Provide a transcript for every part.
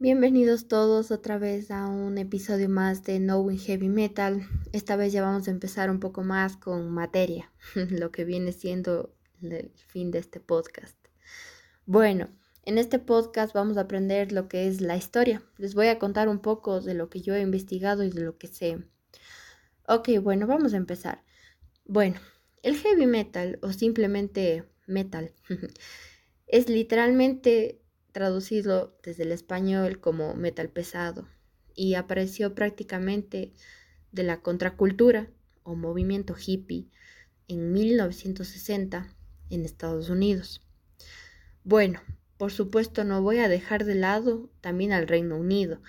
Bienvenidos todos otra vez a un episodio más de Knowing Heavy Metal. Esta vez ya vamos a empezar un poco más con materia, lo que viene siendo el fin de este podcast. Bueno, en este podcast vamos a aprender lo que es la historia. Les voy a contar un poco de lo que yo he investigado y de lo que sé. Ok, bueno, vamos a empezar. Bueno, el heavy metal o simplemente metal es literalmente traducido desde el español como metal pesado y apareció prácticamente de la contracultura o movimiento hippie en 1960 en Estados Unidos. Bueno, por supuesto no voy a dejar de lado también al Reino Unido,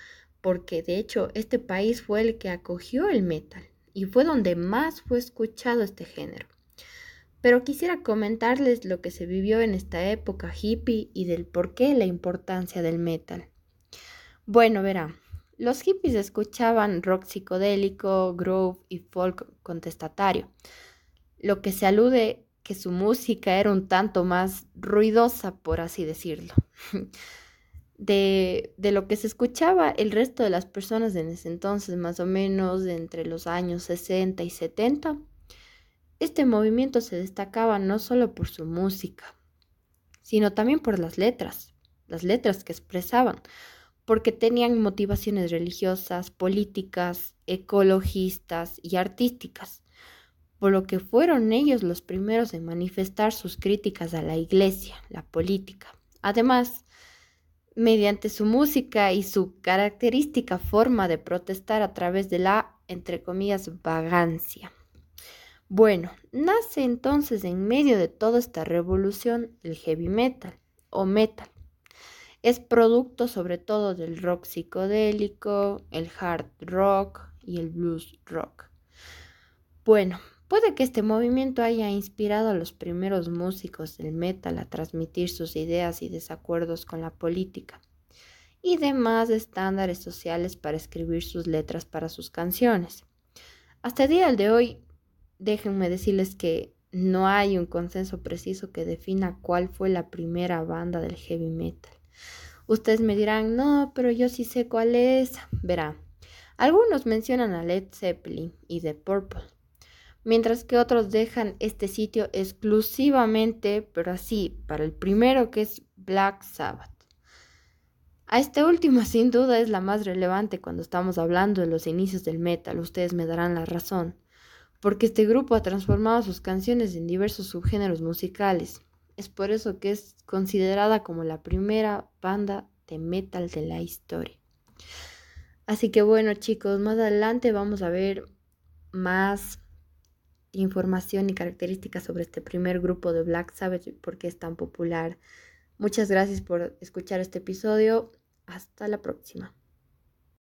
porque de hecho este país fue el que acogió el metal y fue donde más fue escuchado este género. Pero quisiera comentarles lo que se vivió en esta época hippie y del por qué la importancia del metal. Bueno, verán, los hippies escuchaban rock psicodélico, groove y folk contestatario, lo que se alude que su música era un tanto más ruidosa, por así decirlo. De, de, lo que se escuchaba el resto de las personas en ese entonces, más o menos entre los años 60 y 70, este movimiento se destacaba no solo por su música, sino también por las letras, las letras que expresaban, porque tenían motivaciones religiosas, políticas, ecologistas y artísticas, por lo que fueron ellos los primeros en manifestar sus críticas a la iglesia, la política. Además, mediante su música y su característica forma de protestar a través de la, entre comillas, vagancia. Bueno, nace entonces en medio de toda esta revolución el heavy metal o metal. Es producto sobre todo del rock psicodélico, el hard rock y el blues rock. Bueno, puede que este movimiento haya inspirado a los primeros músicos del metal a transmitir sus ideas y desacuerdos con la política y demás estándares sociales para escribir sus letras para sus canciones. Hasta el día de hoy déjenme decirles que no hay un consenso preciso que defina cuál fue la primera banda del heavy metal. Ustedes me dirán, no, pero yo sí sé cuál es. Verá, algunos mencionan a Led Zeppelin y The Purple, mientras que otros dejan este sitio exclusivamente, pero así, para el primero que es Black Sabbath. A este último sin duda es la más relevante cuando estamos hablando de los inicios del metal, ustedes me darán la razón porque este grupo ha transformado sus canciones en diversos subgéneros musicales. Es por eso que es considerada como la primera banda de metal de la historia. Así que bueno chicos, más adelante vamos a ver más información y características sobre este primer grupo de Black Sabbath y por qué es tan popular. Muchas gracias por escuchar este episodio. Hasta la próxima.